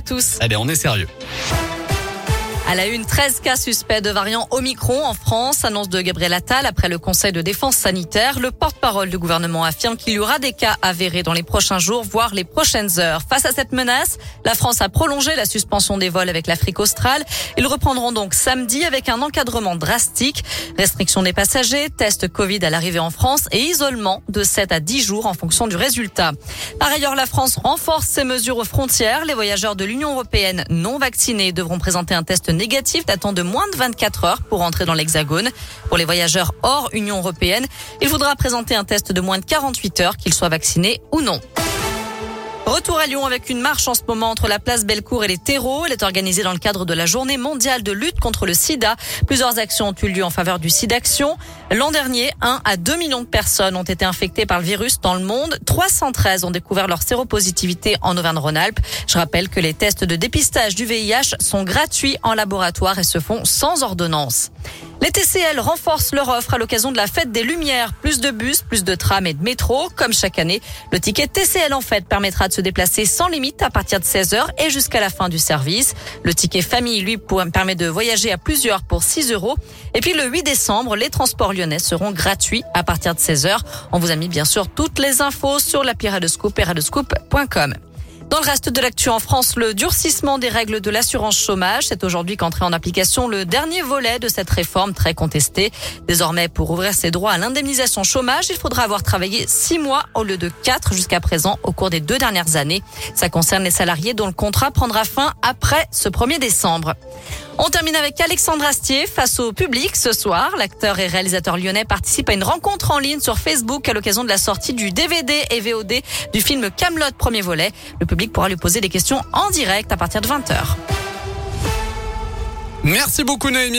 tous. Allez, on est sérieux. À la une, 13 cas suspects de variant Omicron en France, annonce de Gabriel Attal après le Conseil de défense sanitaire. Le porte-parole du gouvernement affirme qu'il y aura des cas avérés dans les prochains jours, voire les prochaines heures. Face à cette menace, la France a prolongé la suspension des vols avec l'Afrique australe. Ils reprendront donc samedi avec un encadrement drastique. Restriction des passagers, test Covid à l'arrivée en France et isolement de 7 à 10 jours en fonction du résultat. Par ailleurs, la France renforce ses mesures aux frontières. Les voyageurs de l'Union européenne non vaccinés devront présenter un test négatif datant de moins de 24 heures pour entrer dans l'Hexagone. Pour les voyageurs hors Union européenne, il faudra présenter un test de moins de 48 heures, qu'ils soient vaccinés ou non. Retour à Lyon avec une marche en ce moment entre la place Bellecour et les terreaux. Elle est organisée dans le cadre de la journée mondiale de lutte contre le sida. Plusieurs actions ont eu lieu en faveur du SIDAction. L'an dernier, 1 à 2 millions de personnes ont été infectées par le virus dans le monde. 313 ont découvert leur séropositivité en Auvergne-Rhône-Alpes. Je rappelle que les tests de dépistage du VIH sont gratuits en laboratoire et se font sans ordonnance. Les TCL renforcent leur offre à l'occasion de la fête des Lumières. Plus de bus, plus de trams et de métro. Comme chaque année, le ticket TCL en fait permettra de se déplacer sans limite à partir de 16h et jusqu'à la fin du service. Le ticket famille, lui, permet de voyager à plusieurs pour 6 euros. Et puis le 8 décembre, les transports lyonnais seront gratuits à partir de 16h. On vous a mis bien sûr toutes les infos sur la Radescoop et. Dans le reste de l'actu en France, le durcissement des règles de l'assurance chômage, c'est aujourd'hui qu'entré en application le dernier volet de cette réforme très contestée. Désormais, pour ouvrir ses droits à l'indemnisation chômage, il faudra avoir travaillé six mois au lieu de quatre jusqu'à présent au cours des deux dernières années. Ça concerne les salariés dont le contrat prendra fin après ce 1er décembre. On termine avec Alexandre Astier face au public ce soir. L'acteur et réalisateur lyonnais participe à une rencontre en ligne sur Facebook à l'occasion de la sortie du DVD et VOD du film Camelot premier volet. Le public pourra lui poser des questions en direct à partir de 20h. Merci beaucoup Noémie.